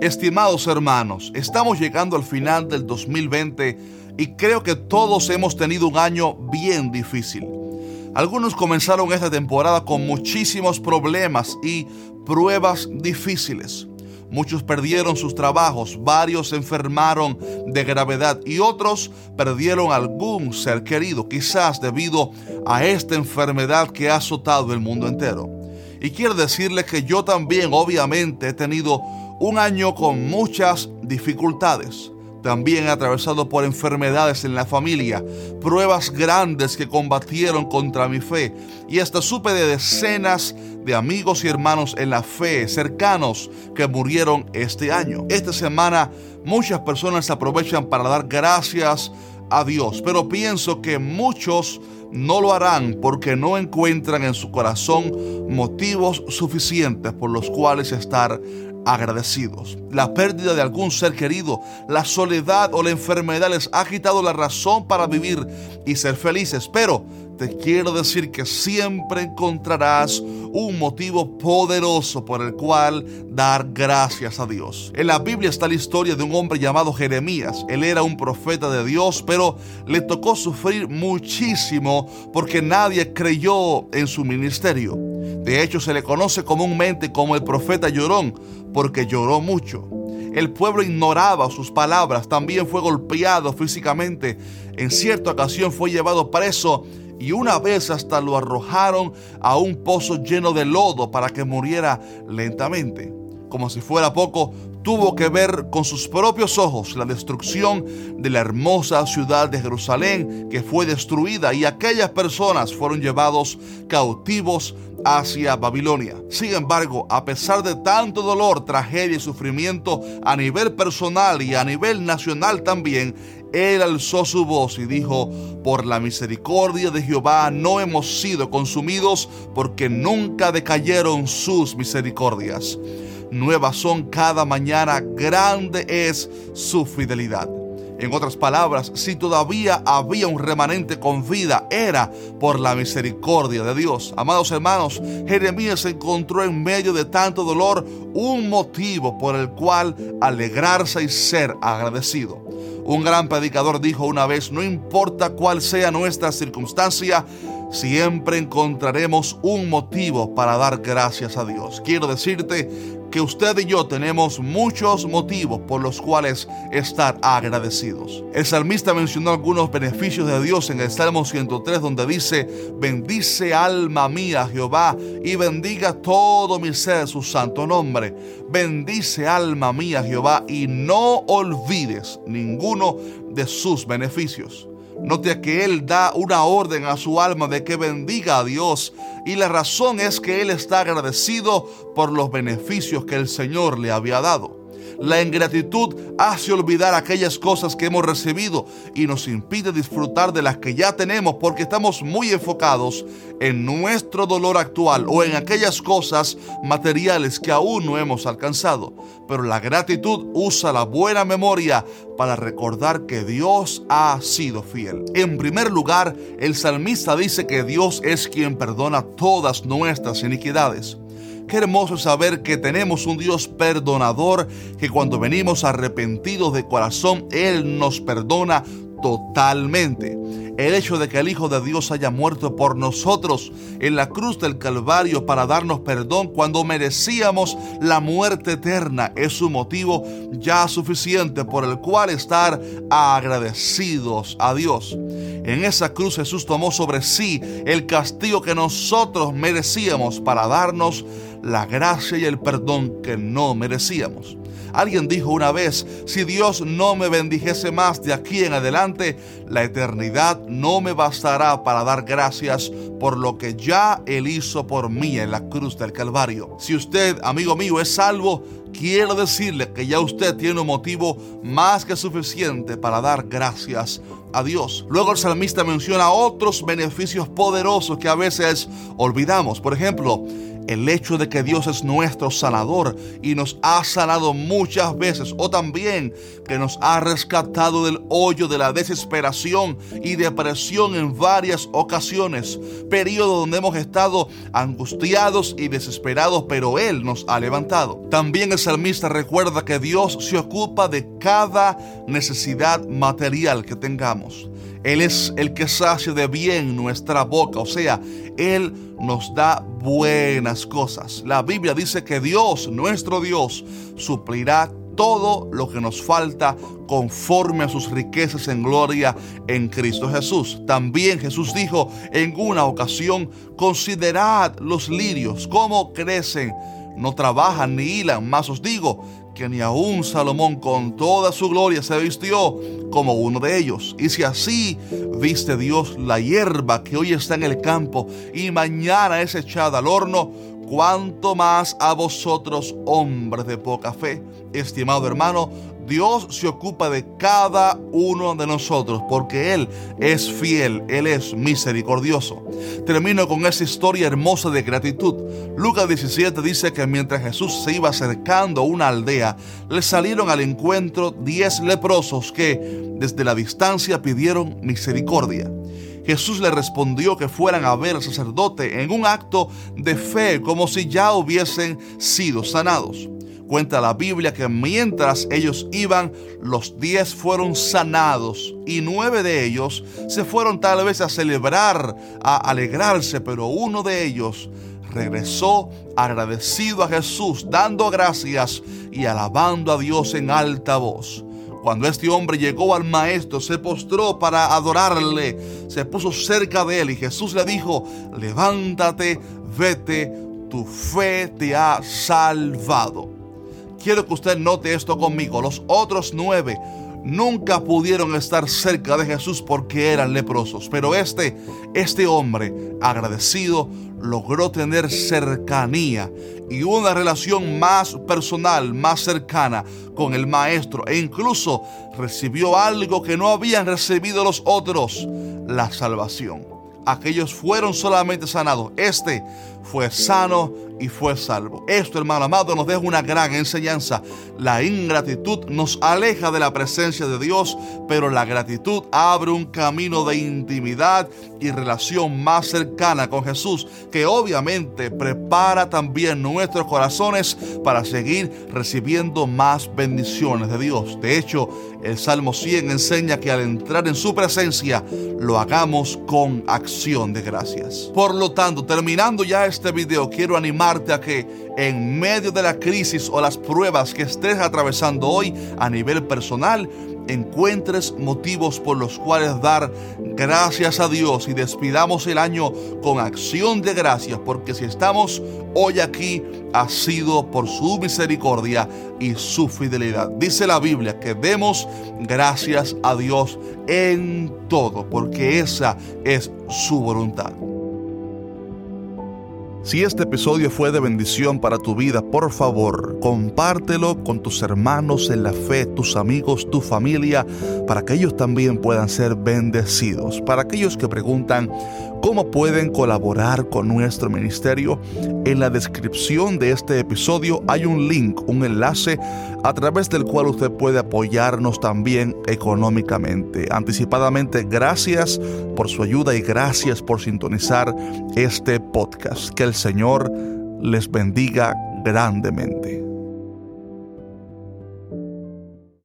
Estimados hermanos, estamos llegando al final del 2020 y creo que todos hemos tenido un año bien difícil. Algunos comenzaron esta temporada con muchísimos problemas y pruebas difíciles. Muchos perdieron sus trabajos, varios enfermaron de gravedad y otros perdieron algún ser querido, quizás debido a esta enfermedad que ha azotado el mundo entero. Y quiero decirles que yo también obviamente he tenido un año con muchas dificultades. También atravesado por enfermedades en la familia, pruebas grandes que combatieron contra mi fe y hasta supe de decenas de amigos y hermanos en la fe cercanos que murieron este año. Esta semana muchas personas aprovechan para dar gracias a Dios, pero pienso que muchos no lo harán porque no encuentran en su corazón motivos suficientes por los cuales estar agradecidos. La pérdida de algún ser querido, la soledad o la enfermedad les ha quitado la razón para vivir y ser felices, pero te quiero decir que siempre encontrarás un motivo poderoso por el cual dar gracias a Dios. En la Biblia está la historia de un hombre llamado Jeremías. Él era un profeta de Dios, pero le tocó sufrir muchísimo porque nadie creyó en su ministerio. De hecho, se le conoce comúnmente como el profeta llorón porque lloró mucho. El pueblo ignoraba sus palabras, también fue golpeado físicamente. En cierta ocasión fue llevado preso y una vez hasta lo arrojaron a un pozo lleno de lodo para que muriera lentamente. Como si fuera poco, tuvo que ver con sus propios ojos la destrucción de la hermosa ciudad de Jerusalén que fue destruida y aquellas personas fueron llevados cautivos hacia Babilonia. Sin embargo, a pesar de tanto dolor, tragedia y sufrimiento a nivel personal y a nivel nacional también, él alzó su voz y dijo, por la misericordia de Jehová no hemos sido consumidos porque nunca decayeron sus misericordias. Nuevas son cada mañana, grande es su fidelidad. En otras palabras, si todavía había un remanente con vida, era por la misericordia de Dios. Amados hermanos, Jeremías encontró en medio de tanto dolor un motivo por el cual alegrarse y ser agradecido. Un gran predicador dijo una vez, no importa cuál sea nuestra circunstancia, siempre encontraremos un motivo para dar gracias a Dios. Quiero decirte que usted y yo tenemos muchos motivos por los cuales estar agradecidos. El salmista mencionó algunos beneficios de Dios en el Salmo 103 donde dice, bendice alma mía Jehová y bendiga todo mi ser su santo nombre. Bendice alma mía Jehová y no olvides ninguno de sus beneficios. Note que Él da una orden a su alma de que bendiga a Dios y la razón es que Él está agradecido por los beneficios que el Señor le había dado. La ingratitud hace olvidar aquellas cosas que hemos recibido y nos impide disfrutar de las que ya tenemos porque estamos muy enfocados en nuestro dolor actual o en aquellas cosas materiales que aún no hemos alcanzado. Pero la gratitud usa la buena memoria para recordar que Dios ha sido fiel. En primer lugar, el salmista dice que Dios es quien perdona todas nuestras iniquidades. Qué hermoso saber que tenemos un Dios perdonador, que cuando venimos arrepentidos de corazón, Él nos perdona totalmente. El hecho de que el Hijo de Dios haya muerto por nosotros en la cruz del Calvario para darnos perdón cuando merecíamos la muerte eterna es un motivo ya suficiente por el cual estar agradecidos a Dios. En esa cruz Jesús tomó sobre sí el castigo que nosotros merecíamos para darnos la gracia y el perdón que no merecíamos. Alguien dijo una vez, si Dios no me bendijese más de aquí en adelante, la eternidad no me bastará para dar gracias por lo que ya Él hizo por mí en la cruz del Calvario. Si usted, amigo mío, es salvo, quiero decirle que ya usted tiene un motivo más que suficiente para dar gracias a Dios. Luego el salmista menciona otros beneficios poderosos que a veces olvidamos. Por ejemplo, el hecho de que Dios es nuestro sanador y nos ha sanado muchas veces o también que nos ha rescatado del hoyo de la desesperación y depresión en varias ocasiones, periodo donde hemos estado angustiados y desesperados, pero Él nos ha levantado. También el salmista recuerda que Dios se ocupa de cada necesidad material que tengamos. Él es el que sacia de bien nuestra boca, o sea, Él nos da buenas cosas. La Biblia dice que Dios, nuestro Dios, suplirá todo lo que nos falta conforme a sus riquezas en gloria en Cristo Jesús. También Jesús dijo en una ocasión, considerad los lirios, cómo crecen, no trabajan ni hilan, más os digo que ni aun Salomón con toda su gloria se vistió como uno de ellos. Y si así viste Dios la hierba que hoy está en el campo y mañana es echada al horno, cuánto más a vosotros, hombres de poca fe. Estimado hermano, Dios se ocupa de cada uno de nosotros porque Él es fiel, Él es misericordioso. Termino con esta historia hermosa de gratitud. Lucas 17 dice que mientras Jesús se iba acercando a una aldea, le salieron al encuentro diez leprosos que desde la distancia pidieron misericordia. Jesús le respondió que fueran a ver al sacerdote en un acto de fe como si ya hubiesen sido sanados. Cuenta la Biblia que mientras ellos iban, los diez fueron sanados y nueve de ellos se fueron tal vez a celebrar, a alegrarse, pero uno de ellos regresó agradecido a Jesús, dando gracias y alabando a Dios en alta voz. Cuando este hombre llegó al maestro, se postró para adorarle, se puso cerca de él y Jesús le dijo, levántate, vete, tu fe te ha salvado. Quiero que usted note esto conmigo. Los otros nueve nunca pudieron estar cerca de Jesús porque eran leprosos. Pero este, este hombre agradecido, logró tener cercanía y una relación más personal, más cercana con el maestro e incluso recibió algo que no habían recibido los otros, la salvación aquellos fueron solamente sanados. Este fue sano y fue salvo. Esto, hermano amado, nos deja una gran enseñanza. La ingratitud nos aleja de la presencia de Dios, pero la gratitud abre un camino de intimidad y relación más cercana con Jesús, que obviamente prepara también nuestros corazones para seguir recibiendo más bendiciones de Dios. De hecho, el Salmo 100 enseña que al entrar en su presencia lo hagamos con acción de gracias. Por lo tanto, terminando ya este video, quiero a que en medio de la crisis o las pruebas que estés atravesando hoy a nivel personal, encuentres motivos por los cuales dar gracias a Dios y despidamos el año con acción de gracias, porque si estamos hoy aquí ha sido por su misericordia y su fidelidad. Dice la Biblia que demos gracias a Dios en todo, porque esa es su voluntad. Si este episodio fue de bendición para tu vida, por favor, compártelo con tus hermanos en la fe, tus amigos, tu familia, para que ellos también puedan ser bendecidos. Para aquellos que preguntan cómo pueden colaborar con nuestro ministerio, en la descripción de este episodio hay un link, un enlace a través del cual usted puede apoyarnos también económicamente. Anticipadamente, gracias por su ayuda y gracias por sintonizar este podcast. Que el Señor les bendiga grandemente.